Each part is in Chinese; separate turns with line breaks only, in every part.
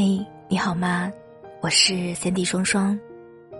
嘿，你好吗？我是三 D 双双，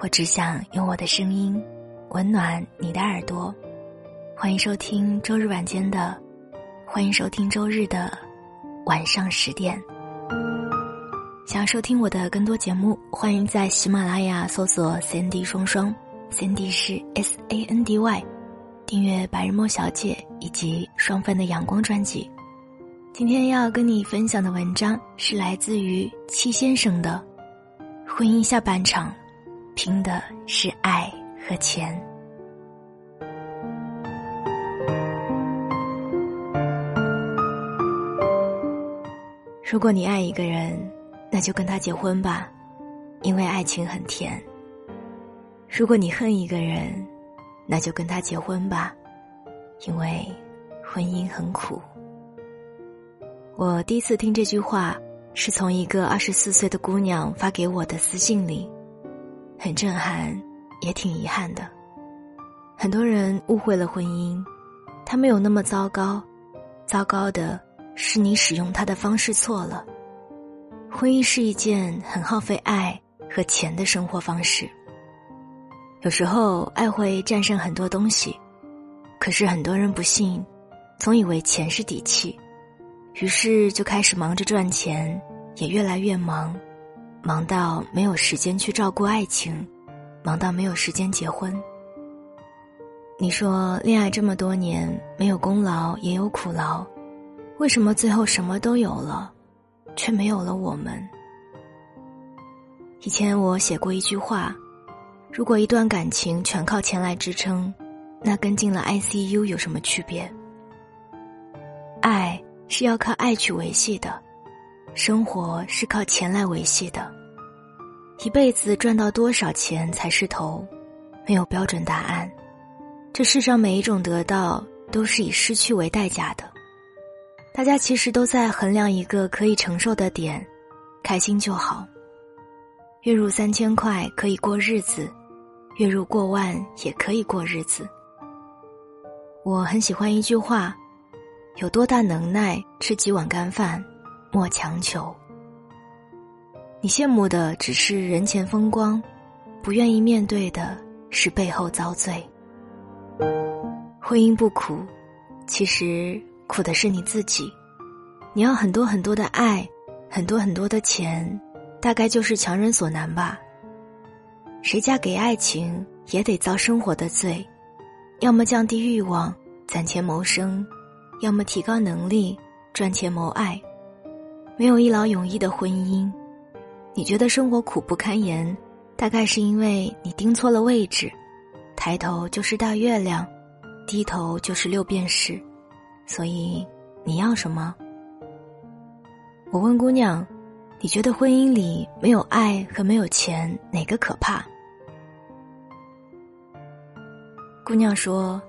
我只想用我的声音温暖你的耳朵。欢迎收听周日晚间的，欢迎收听周日的晚上十点。想要收听我的更多节目，欢迎在喜马拉雅搜索三 D 双双，三 D 是 S A N D Y，订阅白日梦小姐以及双份的阳光专辑。今天要跟你分享的文章是来自于戚先生的《婚姻下半场，拼的是爱和钱》。如果你爱一个人，那就跟他结婚吧，因为爱情很甜。如果你恨一个人，那就跟他结婚吧，因为婚姻很苦。我第一次听这句话，是从一个二十四岁的姑娘发给我的私信里，很震撼，也挺遗憾的。很多人误会了婚姻，它没有那么糟糕，糟糕的是你使用它的方式错了。婚姻是一件很耗费爱和钱的生活方式。有时候爱会战胜很多东西，可是很多人不信，总以为钱是底气。于是就开始忙着赚钱，也越来越忙，忙到没有时间去照顾爱情，忙到没有时间结婚。你说恋爱这么多年没有功劳也有苦劳，为什么最后什么都有了，却没有了我们？以前我写过一句话：如果一段感情全靠钱来支撑，那跟进了 ICU 有什么区别？爱。是要靠爱去维系的，生活是靠钱来维系的。一辈子赚到多少钱才是头？没有标准答案。这世上每一种得到都是以失去为代价的。大家其实都在衡量一个可以承受的点，开心就好。月入三千块可以过日子，月入过万也可以过日子。我很喜欢一句话。有多大能耐，吃几碗干饭，莫强求。你羡慕的只是人前风光，不愿意面对的是背后遭罪。婚姻不苦，其实苦的是你自己。你要很多很多的爱，很多很多的钱，大概就是强人所难吧。谁嫁给爱情，也得遭生活的罪，要么降低欲望，攒钱谋生。要么提高能力，赚钱谋爱，没有一劳永逸的婚姻。你觉得生活苦不堪言，大概是因为你盯错了位置，抬头就是大月亮，低头就是六便士。所以你要什么？我问姑娘：“你觉得婚姻里没有爱和没有钱，哪个可怕？”姑娘说：“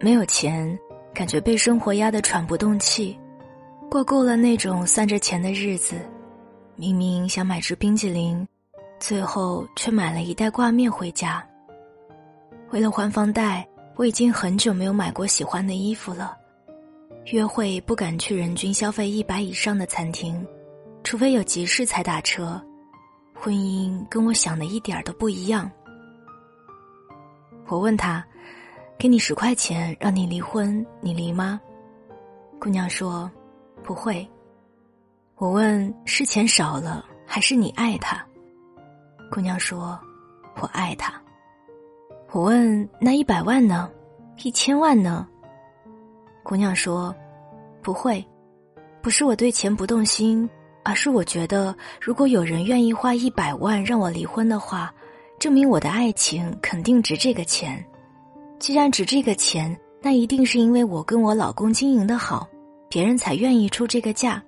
没有钱。”感觉被生活压得喘不动气，过够了那种算着钱的日子，明明想买支冰激凌，最后却买了一袋挂面回家。为了还房贷，我已经很久没有买过喜欢的衣服了。约会不敢去人均消费一百以上的餐厅，除非有急事才打车。婚姻跟我想的一点都不一样。我问他。给你十块钱让你离婚，你离吗？姑娘说：“不会。”我问：“是钱少了，还是你爱他？”姑娘说：“我爱他。”我问：“那一百万呢？一千万呢？”姑娘说：“不会，不是我对钱不动心，而是我觉得，如果有人愿意花一百万让我离婚的话，证明我的爱情肯定值这个钱。”既然值这个钱，那一定是因为我跟我老公经营的好，别人才愿意出这个价。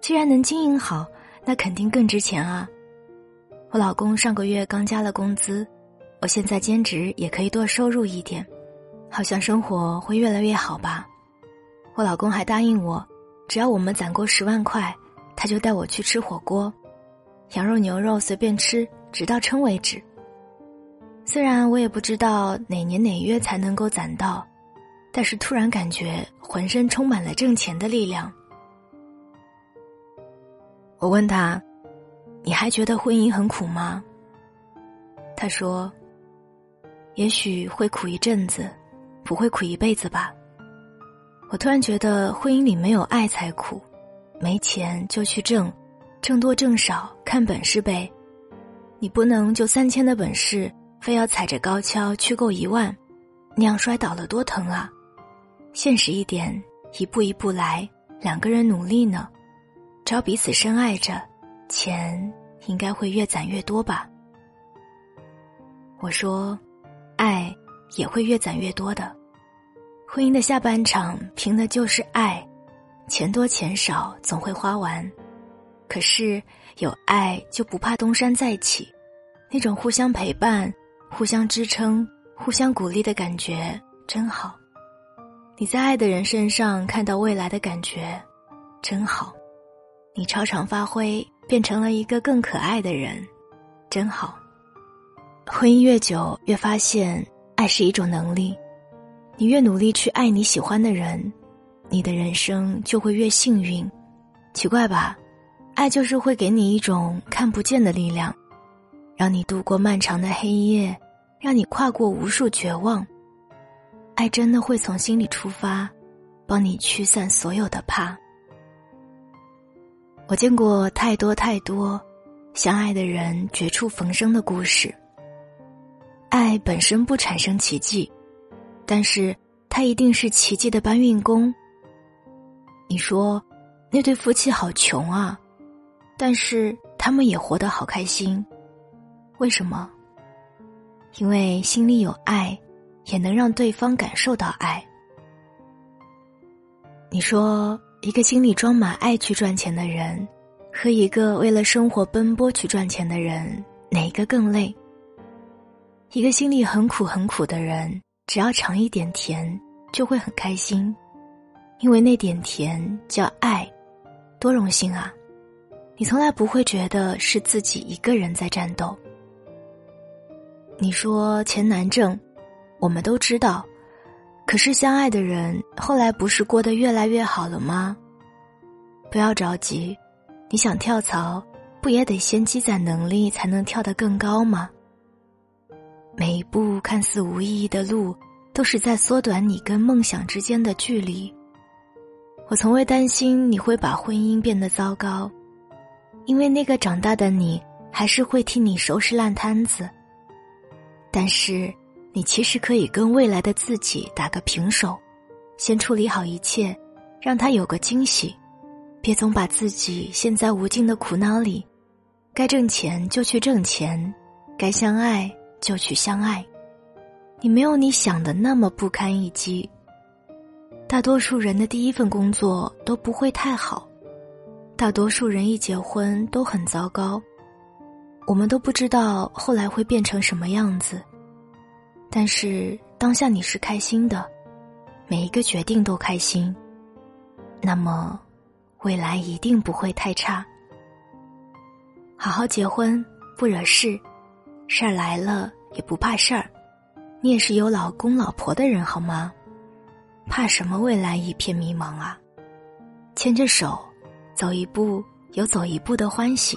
既然能经营好，那肯定更值钱啊！我老公上个月刚加了工资，我现在兼职也可以多收入一点，好像生活会越来越好吧。我老公还答应我，只要我们攒够十万块，他就带我去吃火锅，羊肉牛肉随便吃，直到撑为止。虽然我也不知道哪年哪月才能够攒到，但是突然感觉浑身充满了挣钱的力量。我问他：“你还觉得婚姻很苦吗？他说：“也许会苦一阵子，不会苦一辈子吧。”我突然觉得婚姻里没有爱才苦，没钱就去挣，挣多挣少看本事呗。你不能就三千的本事，非要踩着高跷去够一万，那样摔倒了多疼啊！现实一点，一步一步来，两个人努力呢，只要彼此深爱着，钱应该会越攒越多吧。我说，爱也会越攒越多的。婚姻的下半场凭的就是爱，钱多钱少总会花完。可是有爱就不怕东山再起，那种互相陪伴、互相支撑、互相鼓励的感觉真好。你在爱的人身上看到未来的感觉，真好。你超常发挥，变成了一个更可爱的人，真好。婚姻越久，越发现爱是一种能力。你越努力去爱你喜欢的人，你的人生就会越幸运。奇怪吧？爱就是会给你一种看不见的力量，让你度过漫长的黑夜，让你跨过无数绝望。爱真的会从心里出发，帮你驱散所有的怕。我见过太多太多相爱的人绝处逢生的故事。爱本身不产生奇迹，但是它一定是奇迹的搬运工。你说，那对夫妻好穷啊，但是他们也活得好开心，为什么？因为心里有爱，也能让对方感受到爱。你说，一个心里装满爱去赚钱的人，和一个为了生活奔波去赚钱的人，哪个更累？一个心里很苦很苦的人，只要尝一点甜，就会很开心，因为那点甜叫爱，多荣幸啊！你从来不会觉得是自己一个人在战斗。你说钱难挣，我们都知道，可是相爱的人后来不是过得越来越好了吗？不要着急，你想跳槽，不也得先积攒能力才能跳得更高吗？每一步看似无意义的路，都是在缩短你跟梦想之间的距离。我从未担心你会把婚姻变得糟糕，因为那个长大的你还是会替你收拾烂摊子。但是，你其实可以跟未来的自己打个平手，先处理好一切，让他有个惊喜，别总把自己陷在无尽的苦恼里。该挣钱就去挣钱，该相爱。就去相爱，你没有你想的那么不堪一击。大多数人的第一份工作都不会太好，大多数人一结婚都很糟糕，我们都不知道后来会变成什么样子。但是当下你是开心的，每一个决定都开心，那么未来一定不会太差。好好结婚，不惹事。事儿来了也不怕事儿，你也是有老公老婆的人好吗？怕什么未来一片迷茫啊？牵着手，走一步有走一步的欢喜，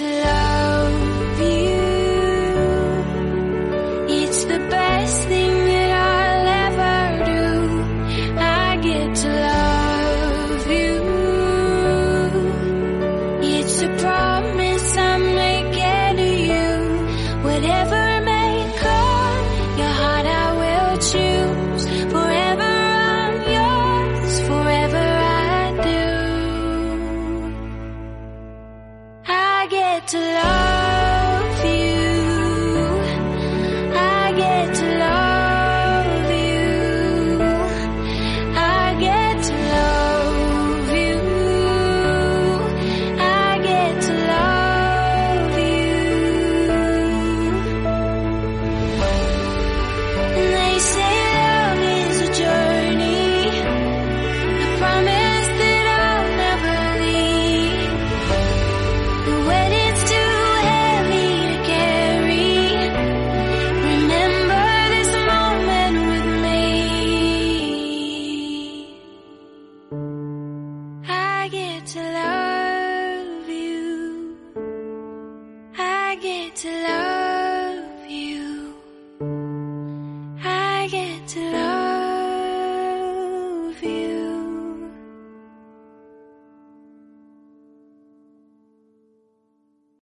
to love